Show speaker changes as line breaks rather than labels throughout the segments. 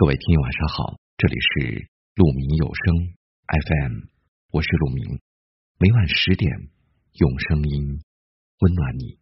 各位听友晚上好，这里是鹿鸣有声 FM，我是鹿鸣，每晚十点用声音温暖你。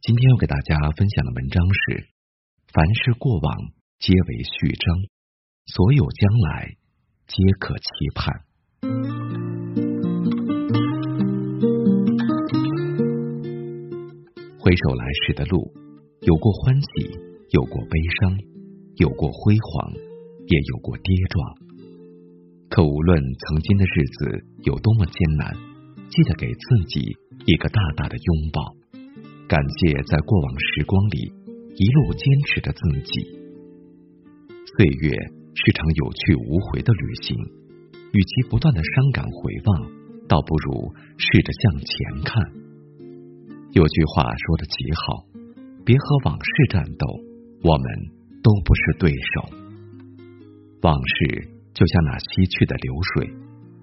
今天要给大家分享的文章是：凡是过往皆为序章，所有将来皆可期盼。回首来时的路，有过欢喜，有过悲伤。有过辉煌，也有过跌撞。可无论曾经的日子有多么艰难，记得给自己一个大大的拥抱，感谢在过往时光里一路坚持的自己。岁月是场有去无回的旅行，与其不断的伤感回望，倒不如试着向前看。有句话说的极好，别和往事战斗，我们。都不是对手。往事就像那西去的流水，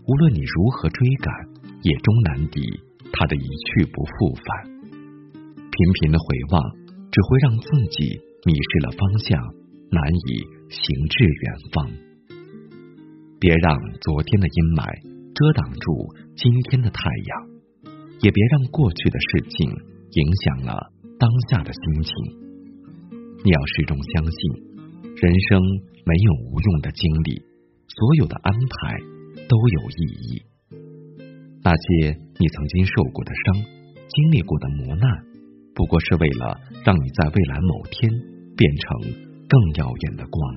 无论你如何追赶，也终难抵它的一去不复返。频频的回望，只会让自己迷失了方向，难以行至远方。别让昨天的阴霾遮挡住今天的太阳，也别让过去的事情影响了当下的心情。你要始终相信，人生没有无用的经历，所有的安排都有意义。那些你曾经受过的伤，经历过的磨难，不过是为了让你在未来某天变成更耀眼的光。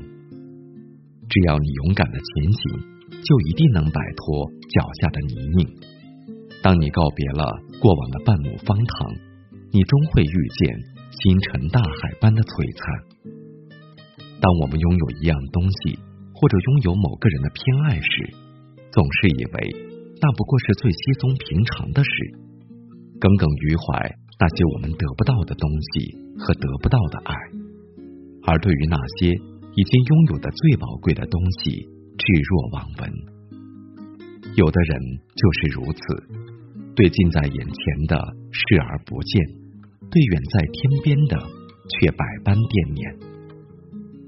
只要你勇敢的前行，就一定能摆脱脚下的泥泞。当你告别了过往的半亩方塘，你终会遇见。星辰大海般的璀璨。当我们拥有一样东西，或者拥有某个人的偏爱时，总是以为那不过是最稀松平常的事，耿耿于怀那些我们得不到的东西和得不到的爱。而对于那些已经拥有的最宝贵的东西，置若罔闻。有的人就是如此，对近在眼前的视而不见。对远在天边的，却百般惦念。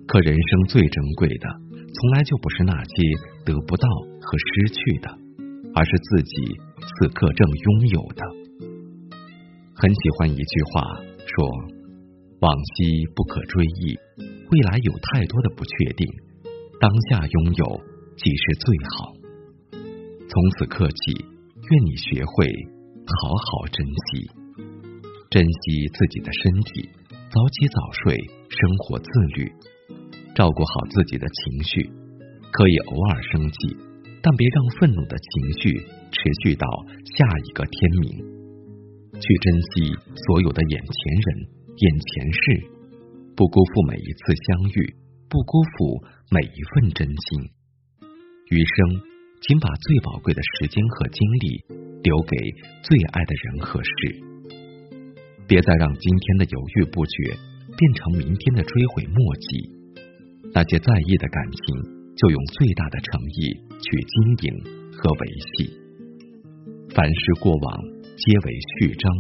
可人生最珍贵的，从来就不是那些得不到和失去的，而是自己此刻正拥有的。很喜欢一句话，说：“往昔不可追忆，未来有太多的不确定，当下拥有即是最好。”从此刻起，愿你学会好好珍惜。珍惜自己的身体，早起早睡，生活自律，照顾好自己的情绪。可以偶尔生气，但别让愤怒的情绪持续到下一个天明。去珍惜所有的眼前人、眼前事，不辜负每一次相遇，不辜负每一份真心。余生，请把最宝贵的时间和精力留给最爱的人和事。别再让今天的犹豫不决变成明天的追悔莫及。那些在意的感情，就用最大的诚意去经营和维系。凡事过往皆为序章，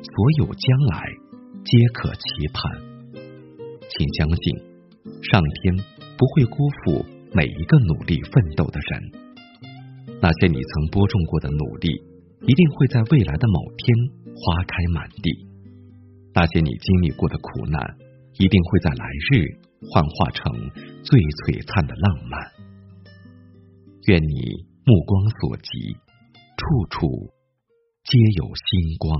所有将来皆可期盼。请相信，上天不会辜负每一个努力奋斗的人。那些你曾播种过的努力，一定会在未来的某天花开满地。那些你经历过的苦难，一定会在来日幻化成最璀璨的浪漫。愿你目光所及，处处皆有星光。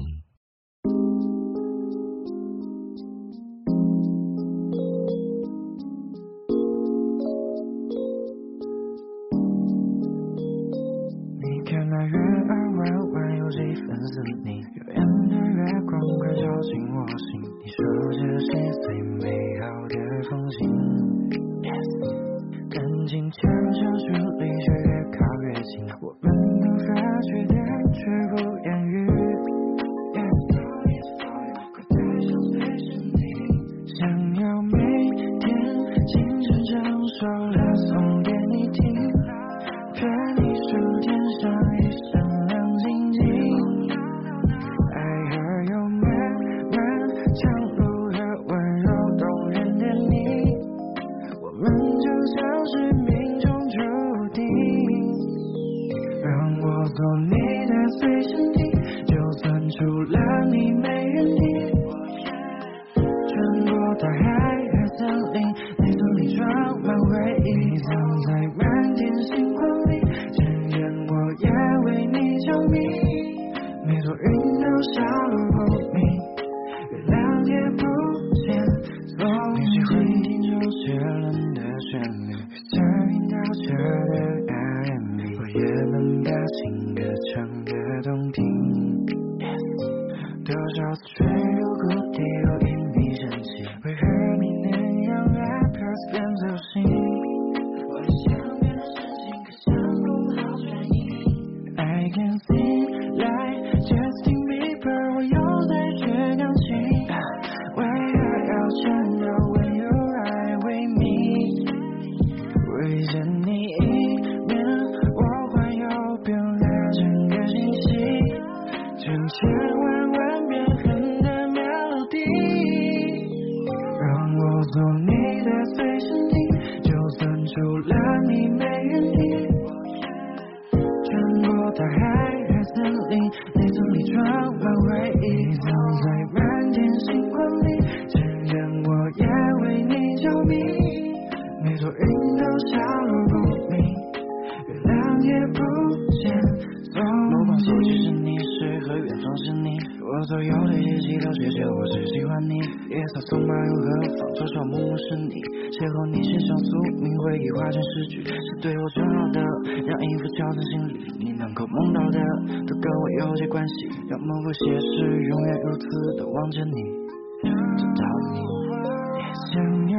月儿弯弯，有几分神秘。远的月光，快叫醒我你说这些我做你的随身听，就算除了你没人听。穿过大海和森林，内心里装满回忆，藏在满天星光里。渐渐我也为你着迷，每朵云都下落情歌唱越动听。多少次坠入谷底，又因你生气，为何你能让 rappers 变走心？我想变得深情，可想不好转移。I can see like 森林，内层里装满回忆，藏在满天星光里。渐渐我也为你着迷，每朵云都下落不明，月亮也不见踪目的，远方是你，我所有的一切都写着我只喜欢你。夜色匆忙又何妨，多少幕幕是你，邂逅你写上宿命，回忆化成诗句，是对我最好的，让音符敲在心里。你能够梦到的，都跟我有些关系，让梦不写诗，永远如此的望着你，直到你。也想要